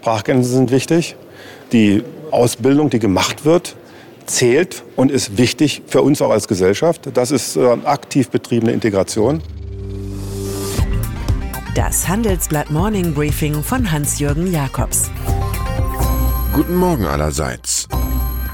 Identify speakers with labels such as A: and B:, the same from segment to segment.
A: Sprachkenntnisse sind wichtig. Die Ausbildung, die gemacht wird, zählt und ist wichtig für uns auch als Gesellschaft. Das ist äh, aktiv betriebene Integration.
B: Das Handelsblatt Morning Briefing von Hans-Jürgen Jakobs.
C: Guten Morgen allerseits.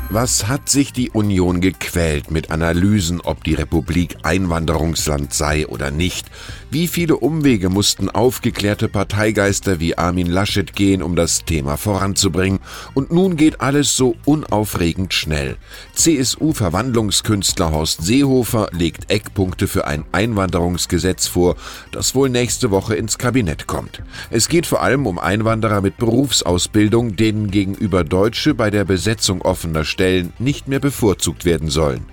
C: Was hat sich die Union gequält mit Analysen, ob die Republik Einwanderungsland sei oder nicht? Wie viele Umwege mussten aufgeklärte Parteigeister wie Armin Laschet gehen, um das Thema voranzubringen? Und nun geht alles so unaufregend schnell. CSU-Verwandlungskünstler Horst Seehofer legt Eckpunkte für ein Einwanderungsgesetz vor, das wohl nächste Woche ins Kabinett kommt. Es geht vor allem um Einwanderer mit Berufsausbildung, denen gegenüber Deutsche bei der Besetzung offener Stellen nicht mehr bevorzugt werden sollen.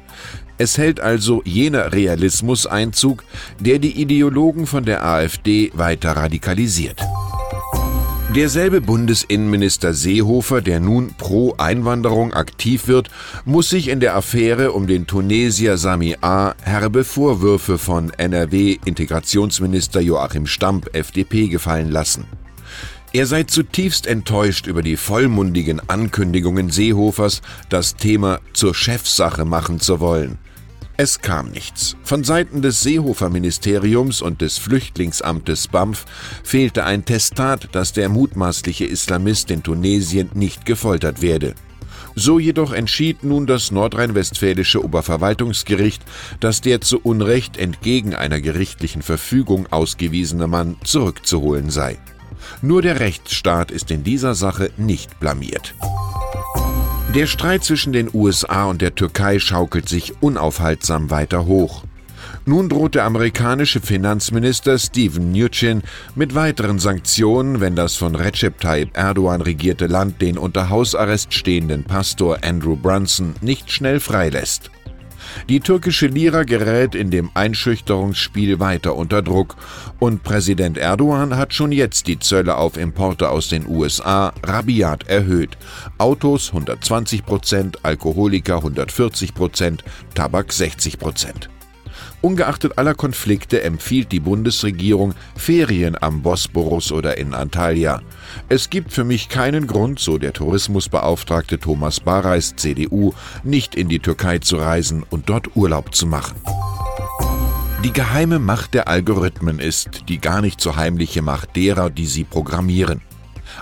C: Es hält also jener Realismus Einzug, der die Ideologen von der AfD weiter radikalisiert. Derselbe Bundesinnenminister Seehofer, der nun pro Einwanderung aktiv wird, muss sich in der Affäre um den Tunesier Sami A. herbe Vorwürfe von NRW-Integrationsminister Joachim Stamp, FDP, gefallen lassen. Er sei zutiefst enttäuscht über die vollmundigen Ankündigungen Seehofers, das Thema zur Chefsache machen zu wollen. Es kam nichts. Von Seiten des Seehofer-Ministeriums und des Flüchtlingsamtes BAMF fehlte ein Testat, dass der mutmaßliche Islamist in Tunesien nicht gefoltert werde. So jedoch entschied nun das nordrhein-westfälische Oberverwaltungsgericht, dass der zu Unrecht entgegen einer gerichtlichen Verfügung ausgewiesene Mann zurückzuholen sei. Nur der Rechtsstaat ist in dieser Sache nicht blamiert. Der Streit zwischen den USA und der Türkei schaukelt sich unaufhaltsam weiter hoch. Nun droht der amerikanische Finanzminister Steven Mnuchin mit weiteren Sanktionen, wenn das von Recep Tayyip Erdogan regierte Land den unter Hausarrest stehenden Pastor Andrew Brunson nicht schnell freilässt. Die türkische Lira gerät in dem Einschüchterungsspiel weiter unter Druck und Präsident Erdogan hat schon jetzt die Zölle auf Importe aus den USA rabiat erhöht. Autos 120 Prozent, Alkoholiker 140 Prozent, Tabak 60 Prozent. Ungeachtet aller Konflikte empfiehlt die Bundesregierung Ferien am Bosporus oder in Antalya. Es gibt für mich keinen Grund, so der Tourismusbeauftragte Thomas Bareis, CDU, nicht in die Türkei zu reisen und dort Urlaub zu machen. Die geheime Macht der Algorithmen ist die gar nicht so heimliche Macht derer, die sie programmieren.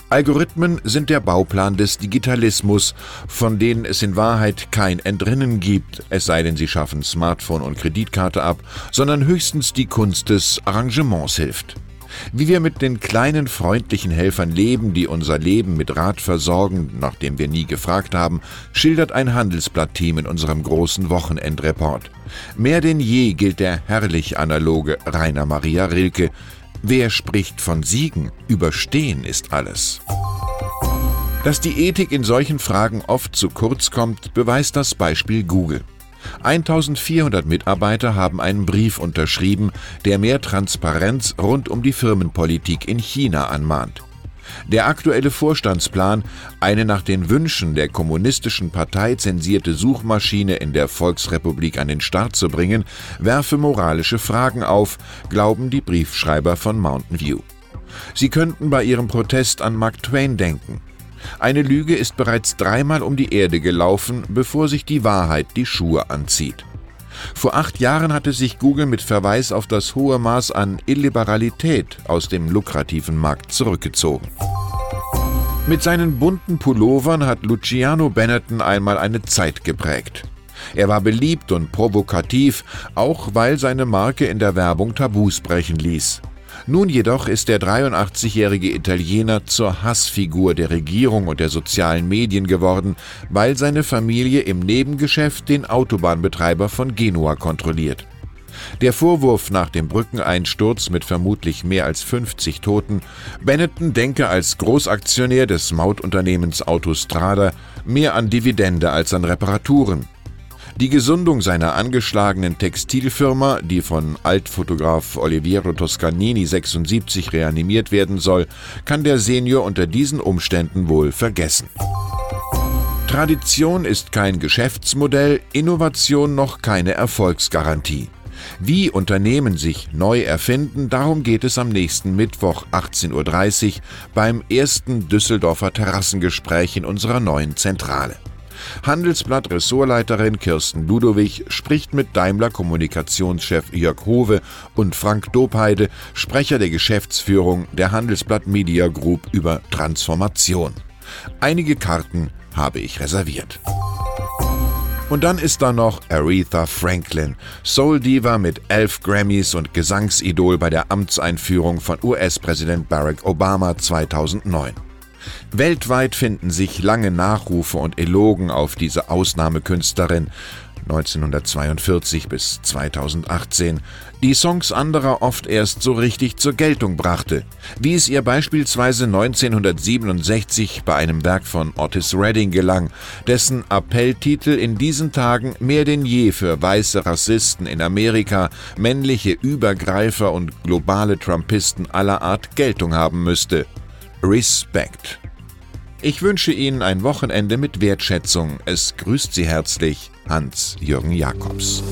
C: Algorithmen sind der Bauplan des Digitalismus, von denen es in Wahrheit kein Entrinnen gibt, es sei denn, sie schaffen Smartphone und Kreditkarte ab, sondern höchstens die Kunst des Arrangements hilft. Wie wir mit den kleinen freundlichen Helfern leben, die unser Leben mit Rat versorgen, nachdem wir nie gefragt haben, schildert ein Handelsblatt-Team in unserem großen Wochenendreport. Mehr denn je gilt der herrlich analoge Rainer Maria Rilke, Wer spricht von Siegen? Überstehen ist alles. Dass die Ethik in solchen Fragen oft zu kurz kommt, beweist das Beispiel Google. 1400 Mitarbeiter haben einen Brief unterschrieben, der mehr Transparenz rund um die Firmenpolitik in China anmahnt. Der aktuelle Vorstandsplan, eine nach den Wünschen der kommunistischen Partei zensierte Suchmaschine in der Volksrepublik an den Start zu bringen, werfe moralische Fragen auf, glauben die Briefschreiber von Mountain View. Sie könnten bei ihrem Protest an Mark Twain denken. Eine Lüge ist bereits dreimal um die Erde gelaufen, bevor sich die Wahrheit die Schuhe anzieht. Vor acht Jahren hatte sich Google mit Verweis auf das hohe Maß an Illiberalität aus dem lukrativen Markt zurückgezogen. Mit seinen bunten Pullovern hat Luciano Benetton einmal eine Zeit geprägt. Er war beliebt und provokativ, auch weil seine Marke in der Werbung Tabus brechen ließ. Nun jedoch ist der 83-jährige Italiener zur Hassfigur der Regierung und der sozialen Medien geworden, weil seine Familie im Nebengeschäft den Autobahnbetreiber von Genua kontrolliert. Der Vorwurf nach dem Brückeneinsturz mit vermutlich mehr als 50 Toten, Benetton denke als Großaktionär des Mautunternehmens Autostrada mehr an Dividende als an Reparaturen. Die Gesundung seiner angeschlagenen Textilfirma, die von Altfotograf Oliviero Toscanini 76 reanimiert werden soll, kann der Senior unter diesen Umständen wohl vergessen. Tradition ist kein Geschäftsmodell, Innovation noch keine Erfolgsgarantie. Wie Unternehmen sich neu erfinden, darum geht es am nächsten Mittwoch 18.30 Uhr beim ersten Düsseldorfer Terrassengespräch in unserer neuen Zentrale. Handelsblatt Ressortleiterin Kirsten Ludowig spricht mit Daimler Kommunikationschef Jörg Hove und Frank Dobheide, Sprecher der Geschäftsführung der Handelsblatt Media Group über Transformation. Einige Karten habe ich reserviert. Und dann ist da noch Aretha Franklin, Soul Diva mit elf Grammys und Gesangsidol bei der Amtseinführung von US-Präsident Barack Obama 2009. Weltweit finden sich lange Nachrufe und Elogen auf diese Ausnahmekünstlerin. 1942 bis 2018, die Songs anderer oft erst so richtig zur Geltung brachte, wie es ihr beispielsweise 1967 bei einem Werk von Otis Redding gelang, dessen Appelltitel in diesen Tagen mehr denn je für weiße Rassisten in Amerika, männliche Übergreifer und globale Trumpisten aller Art Geltung haben müsste. Respect. Ich wünsche Ihnen ein Wochenende mit Wertschätzung. Es grüßt Sie herzlich Hans-Jürgen Jakobs.